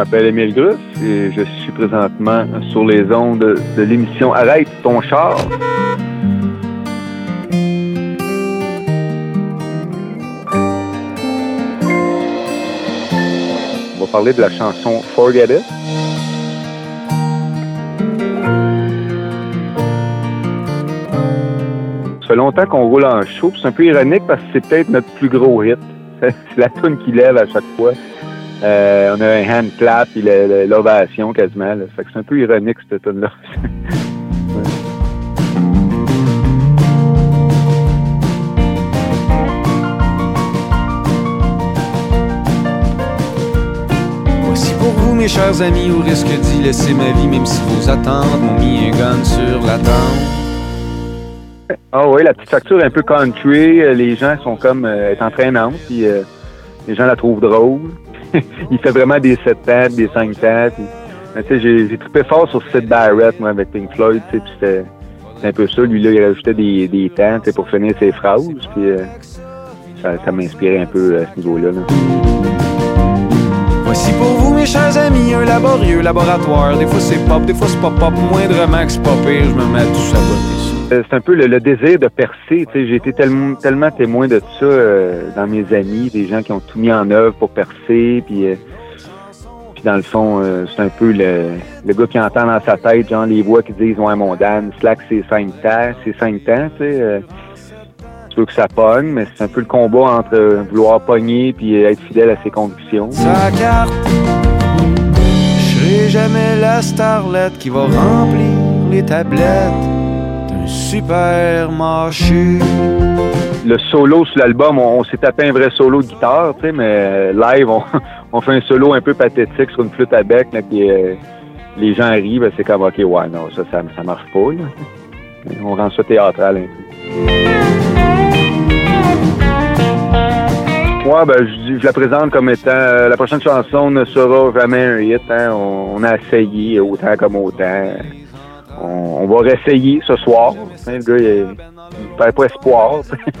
m'appelle Émile Gruff et je suis présentement sur les ondes de l'émission Arrête ton char. On va parler de la chanson Forget It. Ça fait longtemps qu'on roule en show, c'est un peu ironique parce que c'est peut-être notre plus gros hit. C'est la tune qui lève à chaque fois. Euh, on a un hand clap et l'ovation quasiment. Là. Fait que c'est un peu ironique cette tune là Voici pour vous, mes chers amis, au risque d'y laisser ma vie, même si vos attentes m'ont mis un gun sur la tente. Ah oui, la petite facture un peu country, euh, les gens sont comme euh, est entraînante, puis euh, les gens la trouvent drôle. Il fait vraiment des 7 temps, des 5 temps. tu sais, j'ai, j'ai trippé fort sur Sid Barrett, moi, avec Pink Floyd, puis c'était, un peu ça. Lui, là, il rajoutait des, des temps, pour finir ses phrases, puis euh, ça, m'inspirait un peu à ce niveau-là. là. Voici pour vous, mes chers amis, un laborieux laboratoire. Des fois c'est pop, des fois c'est pas pop, moindrement que c'est pas pire, je me mets à tout. Euh, C'est un peu le, désir de percer. J'ai été tellement, témoin de ça euh, dans mes amis, des gens qui ont tout mis en œuvre pour percer, puis, euh, puis dans le fond, euh, c'est un peu le, le gars qui entend dans sa tête, genre les voix qui disent ouais mon Dan, slack c'est cinq temps, c'est cinq temps, tu euh, veux que ça pogne, mais c'est un peu le combat entre euh, vouloir pogner puis euh, être fidèle à ses convictions. Jamais la starlette qui va remplir les tablettes supermarché. le solo sur l'album, on, s'est tapé un vrai solo de guitare, tu sais, mais euh, live, on, fait un solo un peu pathétique sur une flûte à bec, là, puis euh, les gens rient, ben, c'est comme, OK, ouais, non, ça, ça, ça marche pas, là. On rend ça théâtral un peu. Moi, ben, je, je la présente comme étant, euh, la prochaine chanson ne sera jamais un hit, hein. on a essayé autant comme autant. On, va réessayer ce soir. Hein, le gars, il, il perd pas espoir.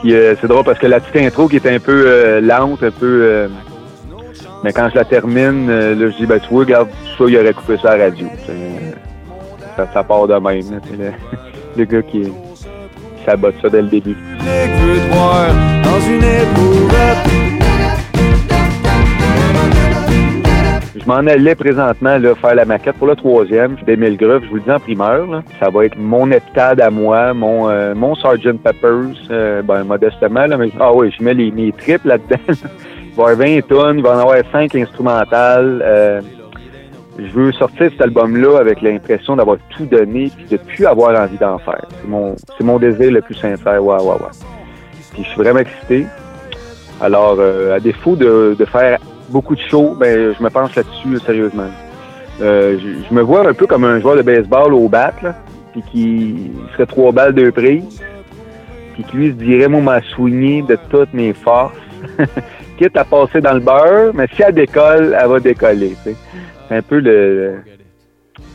Puis euh, c'est drôle parce que la petite intro qui est un peu euh, lente, un peu. euh, mais quand je la termine, euh, là, je dis, ben, tu vois, regarde, ça, il aurait coupé ça à la radio. Ça, part de même, le, gars qui, qui sabote ça dès le début. Je m'en allais présentement là, faire la maquette pour le troisième d'Emile Gruff. Je vous le dis en primeur. là. Ça va être mon heptade à moi, mon, euh, mon Sgt. Peppers, euh, ben, modestement. Là, mais, ah oui, je mets les, mes tripes là-dedans. il va y avoir 20 tonnes, il va en avoir 5 instrumentales. Euh, je veux sortir cet album-là avec l'impression d'avoir tout donné puis de plus avoir envie d'en faire. C'est mon, c'est mon désir le plus sincère. Ouais, ouais, ouais. Puis je suis vraiment excité. Alors, euh, à défaut de, de faire beaucoup de shows, ben, je me penche là-dessus sérieusement. Euh, je, me vois un peu comme un joueur de baseball au bat, là, puis qui serait trois balles deux prises, puis qui lui se dirait, moi, m'a soigné de toutes mes forces, quitte à passer dans le beurre, mais si elle décolle, elle va décoller. C'est un peu le,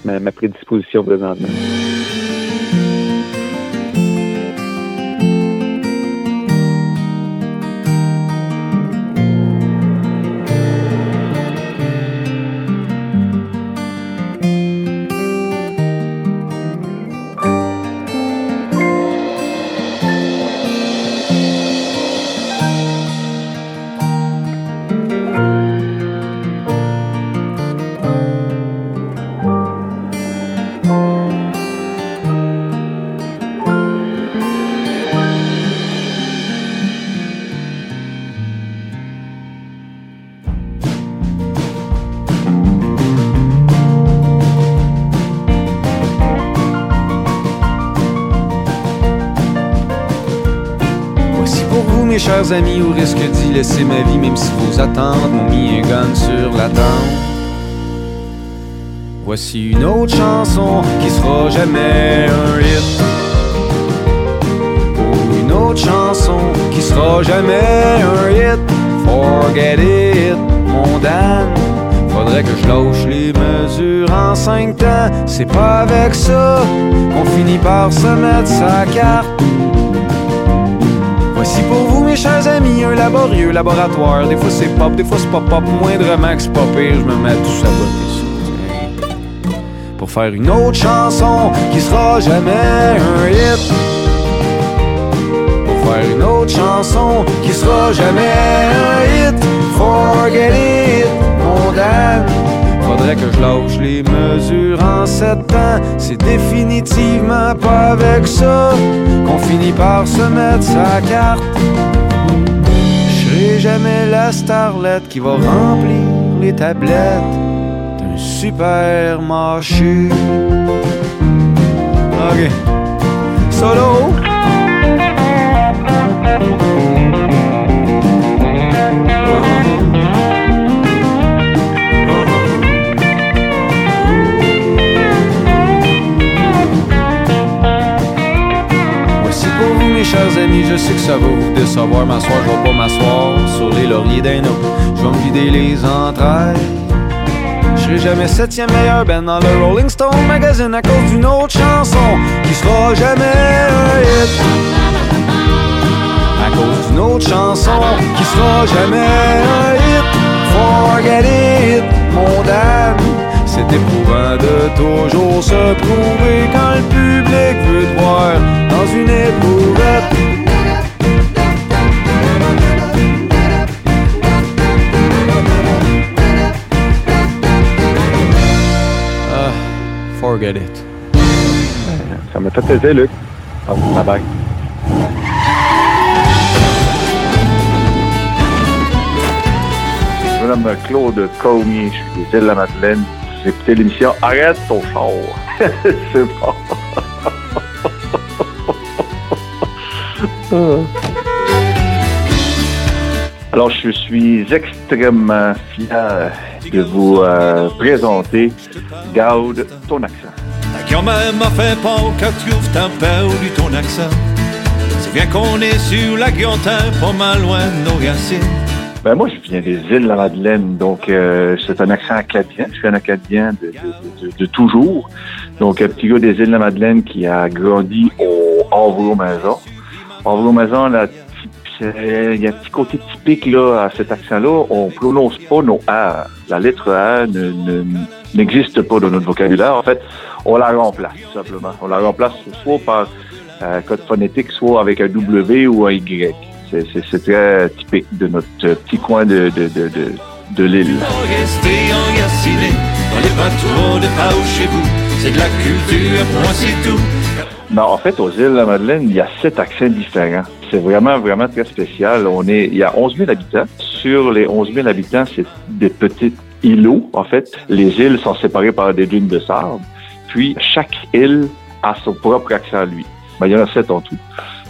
ma prédisposition présentement. Pour vous, mes chers amis, au risque d'y laisser ma vie, même si vos attentes m'ont mis un gun sur la tente. Voici une autre chanson qui sera jamais un hit. Pour une autre chanson qui sera jamais un hit. Forget it, mon Dan. Faudrait que je lâche les mesures en cinq temps. C'est pas avec ça qu'on finit par se mettre sa carte. Voici pour vous, mes chers amis, un laborieux laboratoire. Des fois c'est pop, des fois c'est pas pop, moindrement que c'est pas pire, je me mets à tout saboter. Pour faire une autre chanson qui sera jamais un hit. Pour faire une autre chanson qui sera jamais un hit. Forget it, mon dame. Faudrait que je lâche les mesures en sept ans. C'est définitivement pas avec ça qu'on finit par se mettre sa carte. Je jamais la starlette qui va remplir les tablettes d'un supermarché. Ok. Solo. Chers amis, je sais que ça va vous décevoir. M'asseoir, je vais pas m'asseoir sur les lauriers d'un autre. Je vais me vider les entrailles. Je serai jamais septième meilleur ben dans le Rolling Stone magazine à cause d'une autre chanson qui sera jamais un hit. À cause d'une autre chanson qui sera jamais un hit. Forget it. C'est éprouvant de toujours se prouver quand le public veut te voir dans une éprouvette. Ah, forget it. Ça m'a fait plaisir, Luc. Oh, bye bye. Madame Claude Comier, je suis des Îles-la-Madeleine. J'ai écouté l'émission Arrête ton char. C'est bon. Alors, je suis extrêmement fier de vous euh, présenter Gaude, ton accent. Ta grand-mère m'a fait peur quand tu ouvres ta perdu ton accent. C'est bien qu'on est sur la guillotine, pas mal loin de nos racines. Ben moi, je viens des îles de la Madeleine, donc euh, c'est un accent acadien. Je suis un acadien de, de, de, de toujours. Donc, un petit gars des îles de la Madeleine qui a grandi au Havre-Maison. Havre-Maison, là, il y a un petit côté typique là, à cet accent-là. On prononce pas nos A. La lettre A ne, ne, n'existe pas dans notre vocabulaire. En fait, on la remplace, tout simplement. On la remplace soit par euh, code phonétique, soit avec un W ou un Y. C'est, très typique de notre petit coin de, de, de, de, de l'île. Restez enracinés dans les bateaux de Pau chez vous. C'est de la culture, point c'est tout. Non, en fait, aux îles de la Madeleine, il y a sept accents différents. C'est vraiment, vraiment très spécial. On est, il y a 11 000 habitants. Sur les 11 000 habitants, c'est des petits îlots, en fait. Les îles sont séparées par des dunes de sable. Puis, chaque île a son propre accent à lui. Ben, il y en a sept en tout.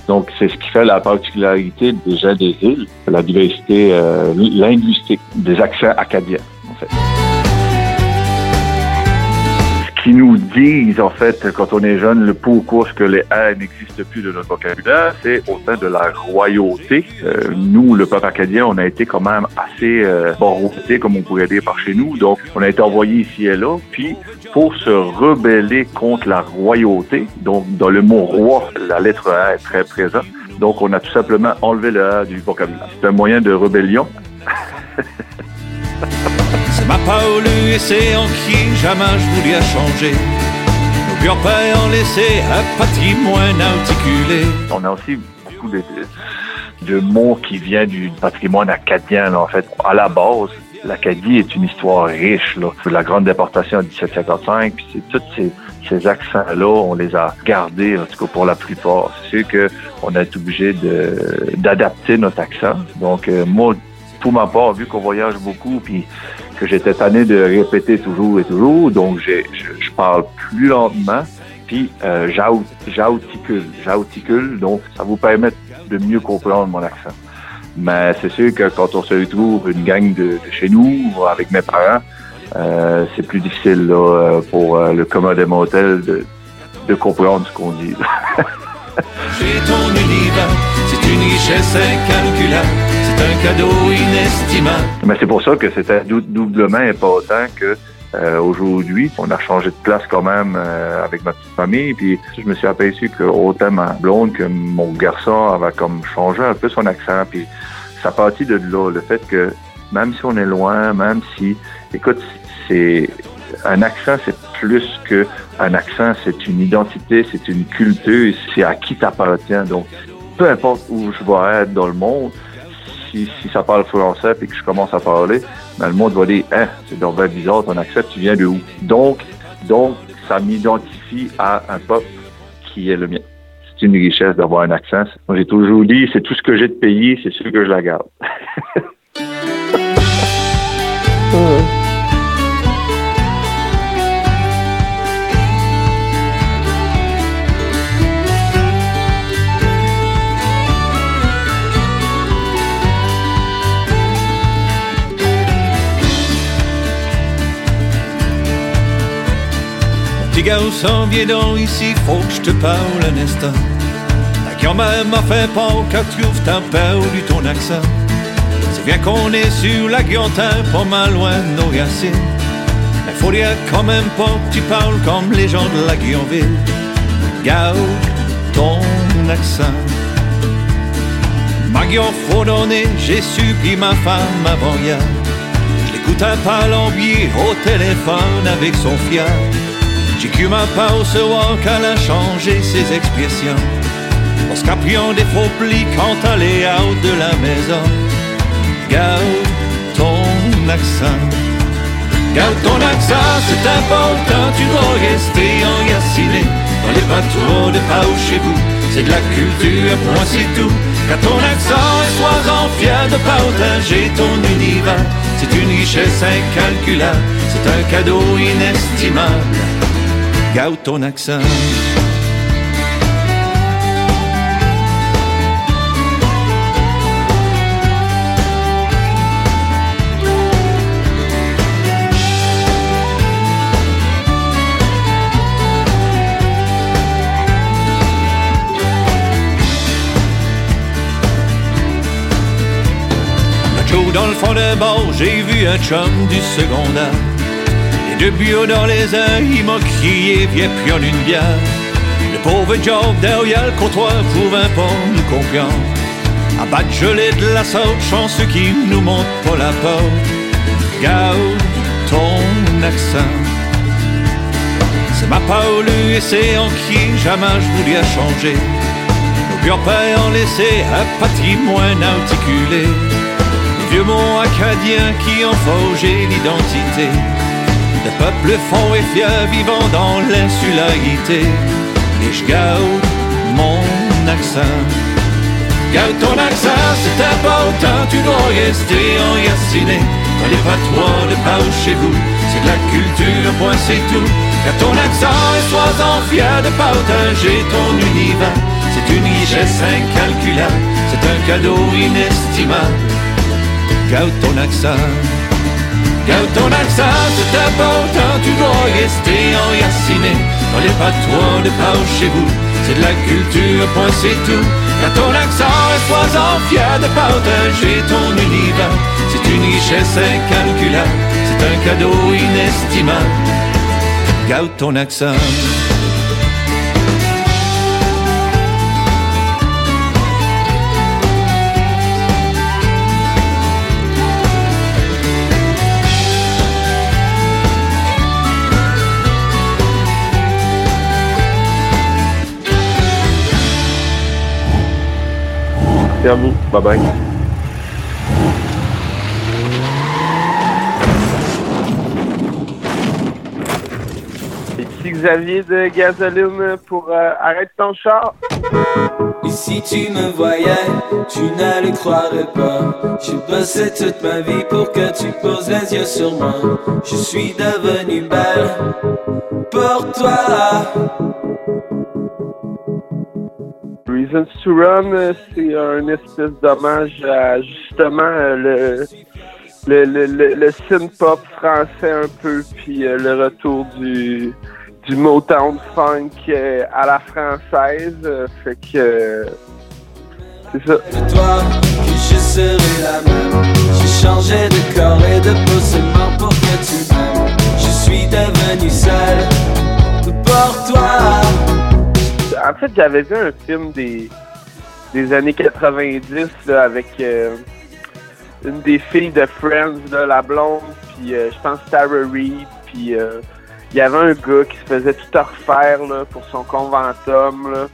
Donc, c'est ce qui fait la particularité gens des îles, la diversité euh, linguistique des accents acadiens, qu'ils nous disent, en fait, quand on est jeune, le pourquoi ce que les A n'existent plus de notre vocabulaire, c'est au sein de la royauté. Euh, nous, le peuple acadien, on a été quand même assez euh, comme on pourrait dire par chez nous. Donc, on a été envoyé ici et là. Puis, pour se rebeller contre la royauté, donc dans le mot roi, la lettre A est très présente. Donc, on a tout simplement enlevé le A du vocabulaire. C'est un moyen de rébellion. Ma Paul et c'est en qui jamais je voulais changer. Nos grands-pères ont laissé un patrimoine articulé. On a aussi beaucoup de, mots qui viennent du patrimoine acadien, en fait. À la base, l'Acadie est une histoire riche, là. La grande déportation en 1755, puis c'est tous ces, ces accents-là, on les a gardés, en tout cas pour la plupart. C'est sûr que on a été obligé d'adapter notre accent. Donc, euh, moi, pour ma part, vu qu'on voyage beaucoup, puis que j'étais tanné de répéter toujours et toujours, donc je, parle plus lentement, puis euh, j'aut- j'articule, j'articule, donc ça vous permet de mieux comprendre mon accent. Mais c'est sûr que quand on se retrouve une gang de, chez nous, avec mes parents, euh, c'est plus difficile euh, pour euh, le commun des mortels de, de comprendre ce qu'on dit. Ton univers, c'est une richesse incalculable. Un cadeau inestimable. Mais c'est pour ça que c'était dou- doublement important que Euh, aujourd'hui, on a changé de place quand même euh, avec ma petite famille. Puis je me suis aperçu que autant ma blonde que mon garçon avait comme changé un peu son accent. Puis ça partit de là, le fait que même si on est loin, même si, écoute, c'est un accent, c'est plus qu'un accent, c'est une identité, c'est une culture, c'est à qui t'appartient. Donc, peu importe où je vais être dans le monde, si, ça parle français et que je commence à parler, ben, le monde va dire, hein, c'est donc bizarre ton accent, tu viens de où? Donc, donc, ça m'identifie à un peuple qui est le mien. C'est une richesse d'avoir un accent. Moi, j'ai toujours dit, c'est tout ce que j'ai de pays, c'est sûr que je la garde. Petit garçon, viens donc ici, faut que je te parle un instant. Ta grand-mère m'a fait peur quand tu ouvres ta perdu ton accent. C'est bien qu'on est sur la guillotine, pas mal loin de nos racines. Mais faut dire quand même pas que tu parles comme les gens de la Guillonville. Garde ton accent. Ma guillon faut donner, j'ai supplié ma femme avant hier. Je l'écoute un palombier au téléphone avec son fier. J'ai cru ma ce soir qu'elle a changé ses expressions. Parce qu'après des faux plis quand elle est out de la maison. Garde ton accent. Garde ton accent, c'est important, tu dois rester enraciné dans les bateaux de pas chez vous. C'est de la culture, point c'est tout. Car ton accent et sois-en fier de partager ton univers. C'est une richesse incalculable, c'est un cadeau inestimable. Garde ton accent. dans le fond de bord, j'ai vu un chum du secondaire. Deux bio dans les airs, il m'a crié, viens puis en une bière. Le pauvre job derrière le comptoir pouvait pas nous comprendre. À battre gelé de la sorte, chanceux qui nous montre pas la porte. Garde ton accent. C'est ma parole et c'est en qui jamais je voulais changer. Nos grands-pères ont laissé un patrimoine articulé vieux mots acadiens qui ont forgé l'identité de peuples fonds et fiers vivant dans l'insularité. Et je garde mon accent. Garde ton accent, c'est important, tu dois rester enraciné dans les patois de par chez vous. C'est de la culture, point c'est tout. Car ton accent et sois-en fier de partager ton univers. C'est une richesse incalculable, c'est un cadeau inestimable garde ton accent. Garde ton accent, c'est important, tu dois rester enraciné dans les patois de par chez vous. C'est de la culture, point c'est tout. Garde ton accent et sois-en fier de partager ton univers. C'est une richesse incalculable, c'est un cadeau inestimable. Garde ton accent. Merci à vous. Bye bye. Ici Xavier de Gasoline pour euh, Arrête ton char? Et si tu me voyais, tu ne le croirais pas. J'ai bossé toute ma vie pour que tu poses les yeux sur moi. Je suis devenue belle pour toi. Reasons to Run, euh, c'est un espèce d'hommage à justement euh, le, le, le, le, le synth-pop français un peu, puis euh, le retour du, du Motown funk euh, à la française. euh, fait que euh, c'est ça. De toi, serai la même. J'ai changé de corps et de peau seulement pour que tu m'aimes. Je suis devenu seul pour toi. En fait, j'avais vu un film des, des années 90 là, avec euh, une des filles de Friends, la blonde, puis euh, je pense Tara Reid, puis euh, il y avait un gars qui se faisait tout refaire là, pour son conventum, là,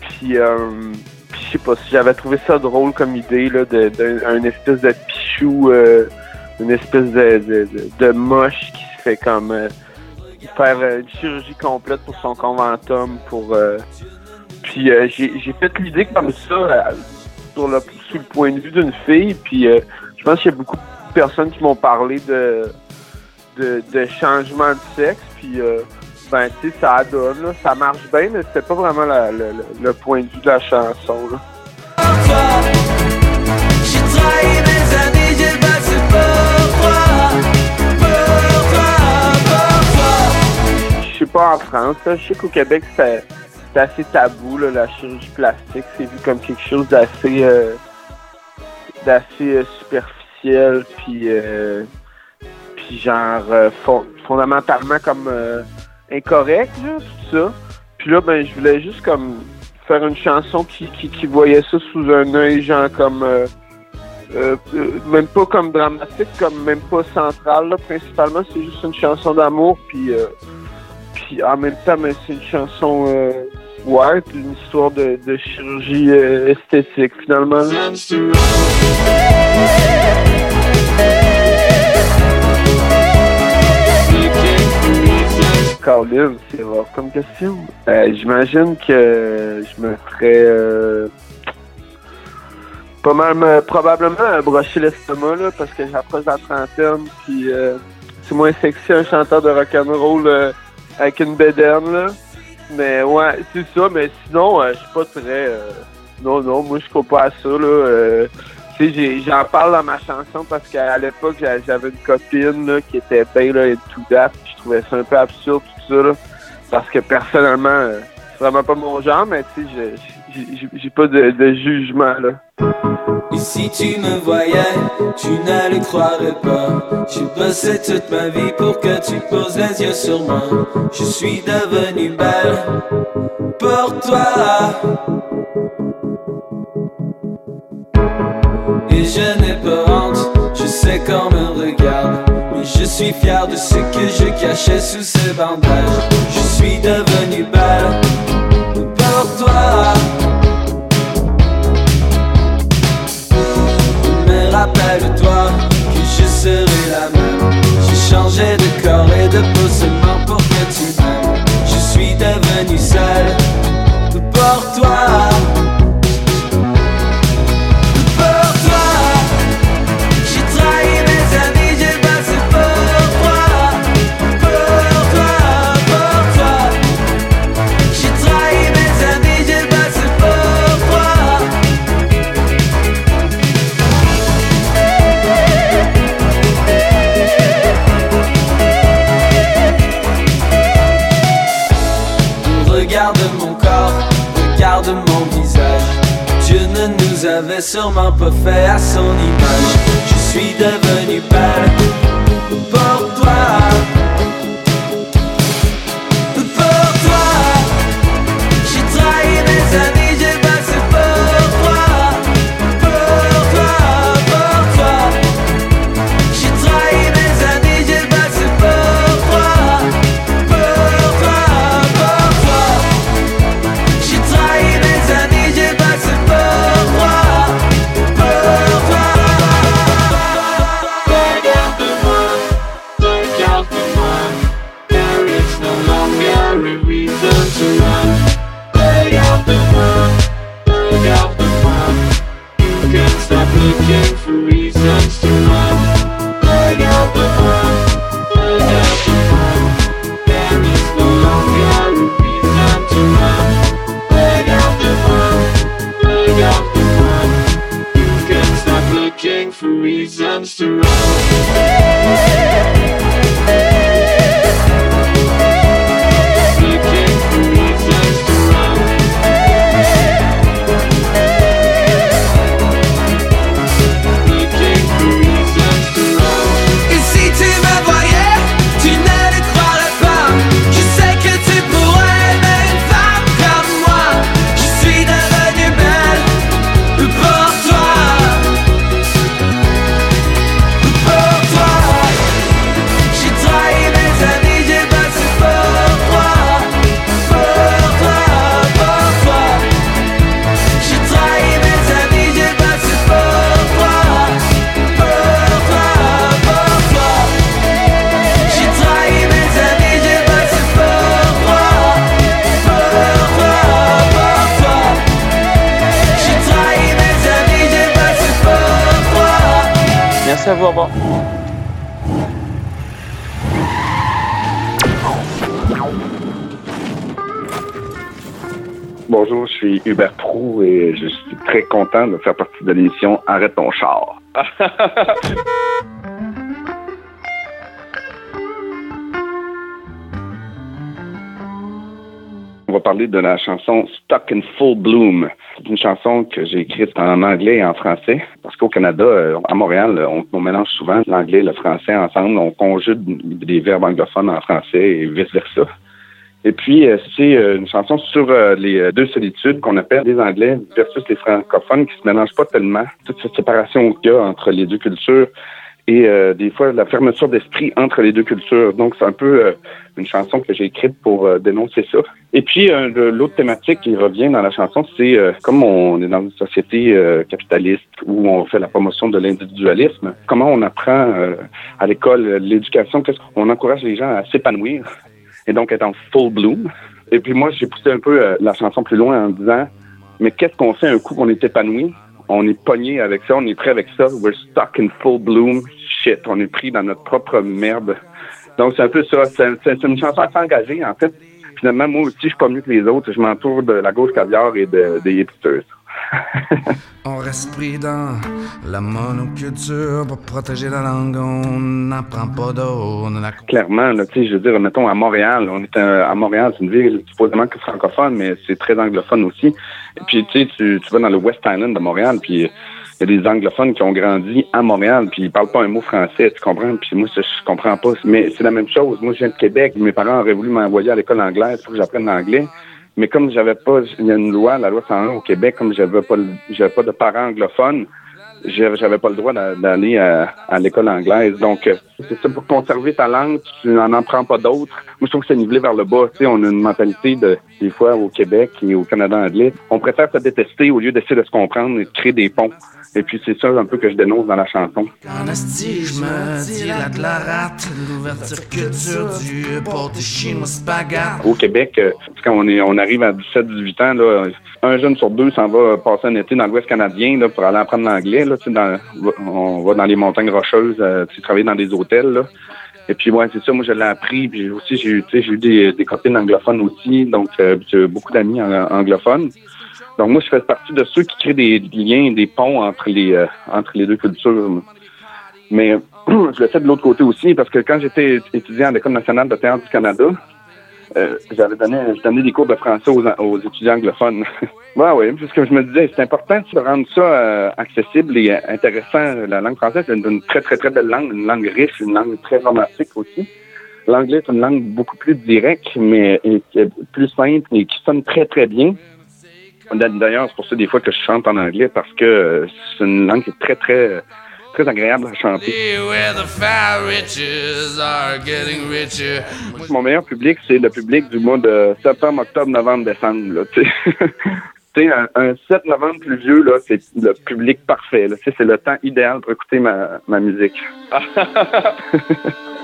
puis je sais pas si j'avais trouvé ça drôle comme idée là, de, un espèce de pichou, une espèce de, moche qui se fait comme faire une chirurgie complète pour son conventum pour puis euh, j'ai fait l'idée comme ça euh, sur le, sous le point de vue d'une fille. Puis euh, je pense qu'il y a beaucoup de personnes qui m'ont parlé de, de, de, changement de sexe. Puis ben tu sais, ça adonne, ça marche bien, mais c'était pas vraiment la, le, point de vue de la chanson. Là. Pas en France, je sais qu'au Québec, c'est assez tabou, la chirurgie plastique. C'est vu comme quelque chose d'assez euh, euh, superficiel, puis euh, puis genre fondamentalement comme incorrect, tout ça. Puis là, ben, je voulais juste comme faire une chanson qui, voyait ça sous un œil, genre comme même pas comme dramatique, comme même pas central. Là. Principalement, c'est juste une chanson d'amour, puis puis en même temps, c'est une chanson ouais, puis une histoire de, de chirurgie euh, esthétique finalement. Colin, c'est rare comme question. Euh, J'imagine que je me ferais euh, pas mal, probablement brocher l'estomac là, parce que j'approche la trentaine, puis euh, c'est moins sexy un chanteur de rock'n'roll euh, avec une bédaine là. Mais ouais, c'est ça, mais sinon, euh, je suis pas très. Euh, non, non, moi je crois pas à ça, là. Euh, j'en parle dans ma chanson parce qu'à l'époque, j'avais une copine là, qui était bien là, tout date, je trouvais ça un peu absurde tout ça, là. Parce que personnellement, c'est vraiment pas mon genre, mais tu sais, j'ai pas de jugement, là. Si tu me voyais, tu ne le croirais pas. J'ai bossé toute ma vie pour que tu poses les yeux sur moi. Je suis devenue belle pour toi. Et je n'ai pas honte, je sais qu'on me regarde. Mais je suis fier de ce que je cachais sous ce bandage. Je suis devenue belle pour toi. Rappelle-toi que je serai la même. J'ai changé de corps et de peau seulement pour que tu m'aimes. Je suis devenu seul pour toi. Sûrement pas fait à son image. Je suis devenu content de faire partie de l'émission Arrête ton char. On va parler de la chanson Stuck in Full Bloom. C'est une chanson que j'ai écrite en anglais et en français. Parce qu'au Canada, euh, à Montréal, on, on mélange souvent l'anglais et le français ensemble. On conjugue des verbes anglophones en français et vice-versa. Et puis, euh, c'est euh, une chanson sur euh, les deux solitudes qu'on appelle les Anglais versus les francophones qui se mélangent pas tellement. Toute cette séparation qu'il y a entre les deux cultures et euh, des fois la fermeture d'esprit entre les deux cultures. Donc, c'est un peu euh, une chanson que j'ai écrite pour euh, dénoncer ça. Et puis, l'autre thématique qui revient dans la chanson, c'est comme on est dans une société capitaliste où on fait la promotion de l'individualisme, comment on apprend à l'école l'éducation, qu'est-ce qu'on encourage les gens à s'épanouir et donc être en full bloom. Et puis moi, j'ai poussé un peu euh, la chanson plus loin en disant, mais qu'est-ce qu'on fait un coup qu'on est épanoui? On est pogné avec ça, on est prêt avec ça. We're stuck in full bloom. Shit, on est pris dans notre propre merde. Donc c'est un peu ça. C'est une chanson assez engagée, en fait. Finalement, moi aussi, je suis pas mieux que les autres. Je m'entoure de la gauche caviar et de, des hipsters. On reste dans la monoculture pour protéger la langue, on n'apprend pas d'eau. La... Clairement, je veux dire, mettons à Montréal, on est un- à Montréal, c'est une ville supposément que francophone, mais c'est très anglophone aussi. Et puis, tu tu, vas dans le West Island de Montréal, puis il y a des anglophones qui ont grandi à Montréal, puis ils parlent pas un mot français, tu comprends? Puis moi, je comprends pas. Mais c'est la même chose. Moi, je viens de Québec. Mes parents auraient voulu m'envoyer à l'école anglaise pour que j'apprenne l'anglais. Mais comme j'avais pas, il y a une loi, la loi 101 au Québec, comme j'avais pas, j'avais pas de parents anglophones, j'avais pas le droit d'a- d'aller à, à l'école anglaise. Donc, euh, c'est ça, pour conserver ta langue, tu n'en apprends pas d'autres. Moi, je trouve que c'est nivelé vers le bas. Tu sais, on a une mentalité de, des fois, au Québec et au Canada anglais, on préfère se détester au lieu d'essayer de se comprendre et de créer des ponts. Et puis, c'est ça un peu que je dénonce dans la chanson. En esti, je me dilate la rate, l'ouverture culture du pâté chinois spaghette. Au Québec, euh, quand on est, on arrive à 17-18 ans, là, un jeune sur deux s'en va passer un été dans l'Ouest canadien là, pour aller apprendre l'anglais. On va dans les montagnes rocheuses, euh, tu travailler dans des hôtels. Et puis, ouais, c'est ça, moi, je l'ai appris. Puis aussi, j'ai eu, des, copines anglophones aussi, donc euh, j'ai beaucoup d'amis ang- anglophones. Donc, moi, je fais partie de ceux qui créent des liens, des ponts entre les, euh, entre les deux cultures. Mais je le fais de l'autre côté aussi, parce que quand j'étais étudiant à l'École nationale de théâtre du Canada, euh, j'avais donné, donné des cours de français aux, aux étudiants anglophones. ouais, oui, parce que je me disais, c'est important de rendre ça euh, accessible et euh, intéressant. La langue française, c'est une, très, très, très belle langue, une langue riche, une langue très romantique aussi. L'anglais, c'est une langue beaucoup plus directe, mais et, est plus simple et qui sonne très, très bien. D'ailleurs, c'est pour ça des fois que je chante en anglais, parce que euh, c'est une langue qui est très, très, très agréable à chanter. Where the fire riches are getting richer. Mon meilleur public, c'est le public du mois de septembre, octobre, novembre, décembre. Là, un, un 7 novembre pluvieux, là, c'est le public parfait. Là. C'est le temps idéal pour écouter ma, ma musique.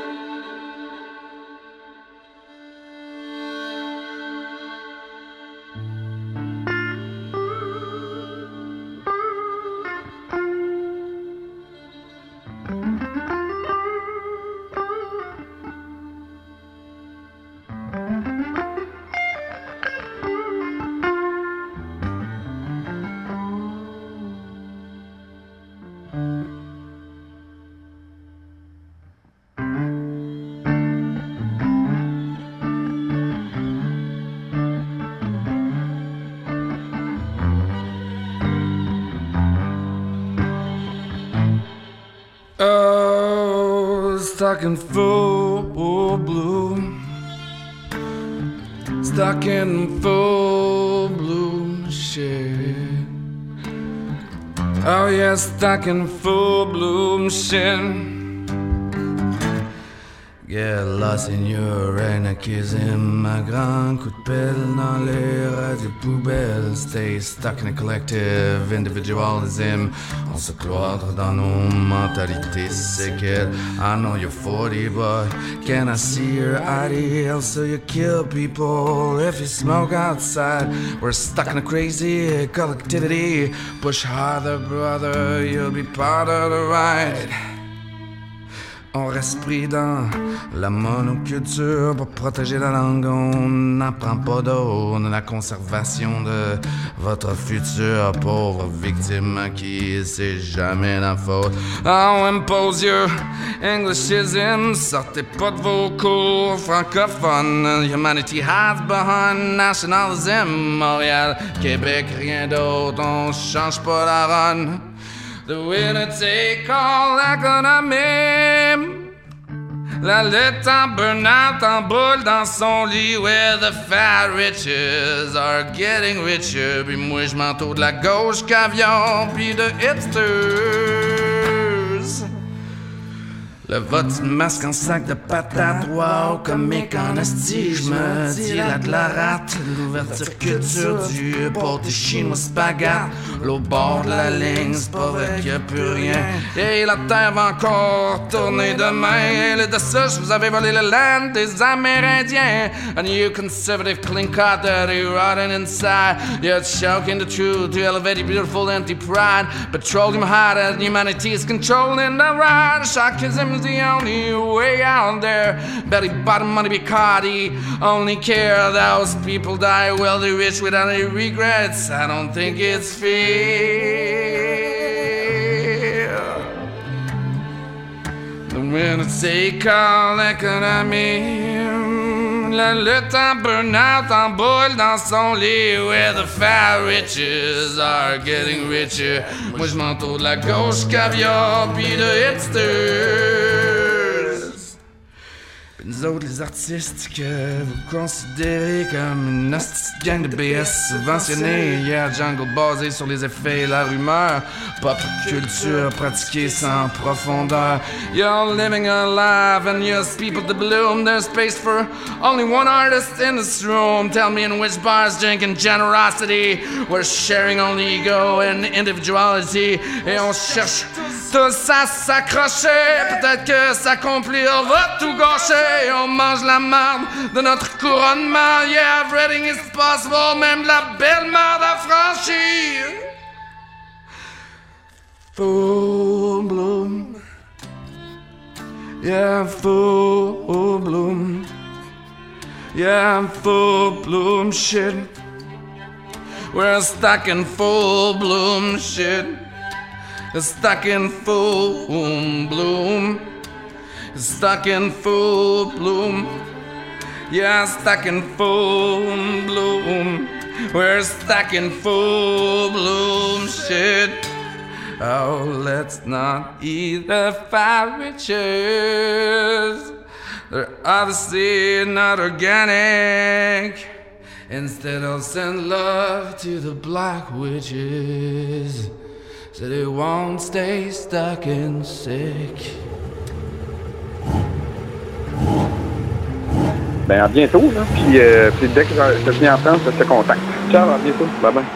Oh, stuck in full bloom. Stuck in full bloom shit. Oh, yeah, stuck in full bloom shit. Lost in your anarchism, un grand coup de pelle dans les radios poubelles. Stay stuck in a collective individualism. On se cloître dans nos mentalités séquelles. I know you're 40, but can I see your ideal? So you kill people if you smoke outside. We're stuck in a crazy collectivity. Push harder, brother, you'll be part of the ride. On pris dans la monoculture pour protéger la langue. On n'apprend pas d'eau de la conservation de votre futur pauvre victime qui c'est jamais la faute. On impose your Englishism, sortez pas de vos cours francophones. Humanity hides behind nationalism. Montréal, Québec, rien d'autre, on change pas la run. The winner take all economy. La lutte en burn-out en boule dans son lit where the fat riches are getting richer. Puis moi je m'entoure de la gauche caviar puis de hipsters. Le vote masque en sac de patates, wow, comique en asti, je me la de la rate, l'ouverture culture du pâté chinois spaghette, l'au bord de la ligne, c'est pas vrai qu'il a plus rien, et la terre va encore tourner demain, et le de ça, vous avez volé le land des Amérindiens, and you conservative clean cut dirty rotten inside, you're choking the truth to elevate your beautiful empty pride, petroleum hot and humanity is controlling the ride, shockism is the only way out there. Belly bottom money Bacardi. Only care those people die wealthy rich without any regrets. I don't think it's fair. The winner take all economy. La lutte en burn-out en boule dans son lit Where the fat riches are getting richer. Moi je m'entoure de la gauche caviar puis de hipsters Puis nous autres les artistes que vous considérez comme une gang de BS subventionnés Yeah, jungle basé sur les effets et la rumeur. Pop culture pratiquée sans profondeur. You're living a life and you're people to bloom There's space for only one artist in this room. Tell me in which bars drinking generosity. We're sharing only ego and individuality. Et on cherche tous à s'accrocher. Peut-être que s'accomplir va tout gâcher On mange la marde de notre couronnement Yeah, everything is possible Même la belle marde à franchir Full bloom Yeah, full bloom. Yeah, full bloom shit. We're stuck in full bloom shit. Stuck in full bloom. Stuck in full bloom. Yeah, stuck in full bloom. We're stuck in full bloom shit. Oh, let's not eat the fat riches. They're obviously not organic. Instead, I'll send love to the black witches so they won't stay stuck and sick. Ben, à bientôt, là. Puis, euh, puis dès que je je viens en France, je te contacte. Ciao, à bientôt. Bye bye.